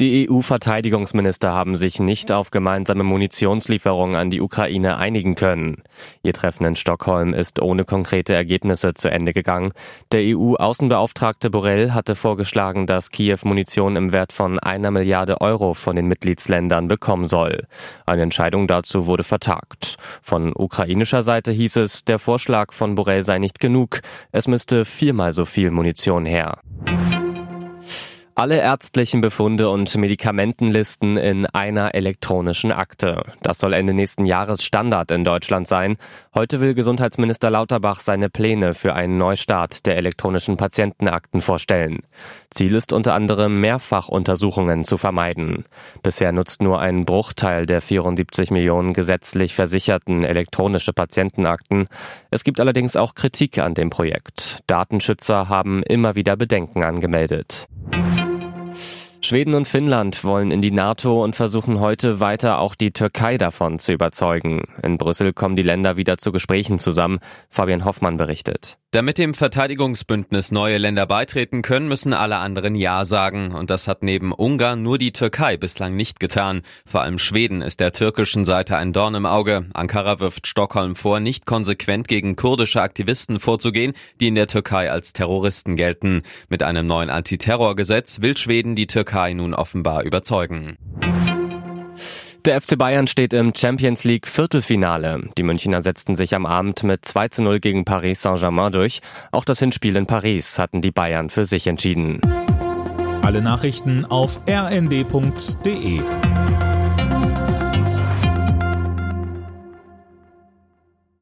Die EU-Verteidigungsminister haben sich nicht auf gemeinsame Munitionslieferungen an die Ukraine einigen können. Ihr Treffen in Stockholm ist ohne konkrete Ergebnisse zu Ende gegangen. Der EU-Außenbeauftragte Borrell hatte vorgeschlagen, dass Kiew Munition im Wert von einer Milliarde Euro von den Mitgliedsländern bekommen soll. Eine Entscheidung dazu wurde vertagt. Von ukrainischer Seite hieß es, der Vorschlag von Borrell sei nicht genug. Es müsste viermal so viel Munition her. Alle ärztlichen Befunde und Medikamentenlisten in einer elektronischen Akte. Das soll Ende nächsten Jahres Standard in Deutschland sein. Heute will Gesundheitsminister Lauterbach seine Pläne für einen Neustart der elektronischen Patientenakten vorstellen. Ziel ist unter anderem Mehrfachuntersuchungen zu vermeiden. Bisher nutzt nur ein Bruchteil der 74 Millionen gesetzlich versicherten elektronische Patientenakten. Es gibt allerdings auch Kritik an dem Projekt. Datenschützer haben immer wieder Bedenken angemeldet. Schweden und Finnland wollen in die NATO und versuchen heute weiter auch die Türkei davon zu überzeugen. In Brüssel kommen die Länder wieder zu Gesprächen zusammen. Fabian Hoffmann berichtet. Damit dem Verteidigungsbündnis neue Länder beitreten können, müssen alle anderen Ja sagen. Und das hat neben Ungarn nur die Türkei bislang nicht getan. Vor allem Schweden ist der türkischen Seite ein Dorn im Auge. Ankara wirft Stockholm vor, nicht konsequent gegen kurdische Aktivisten vorzugehen, die in der Türkei als Terroristen gelten. Mit einem neuen Antiterrorgesetz will Schweden die Türkei nun offenbar überzeugen. Der FC Bayern steht im Champions League Viertelfinale. Die Münchner setzten sich am Abend mit 2 zu 0 gegen Paris Saint-Germain durch. Auch das Hinspiel in Paris hatten die Bayern für sich entschieden. Alle Nachrichten auf rnd.de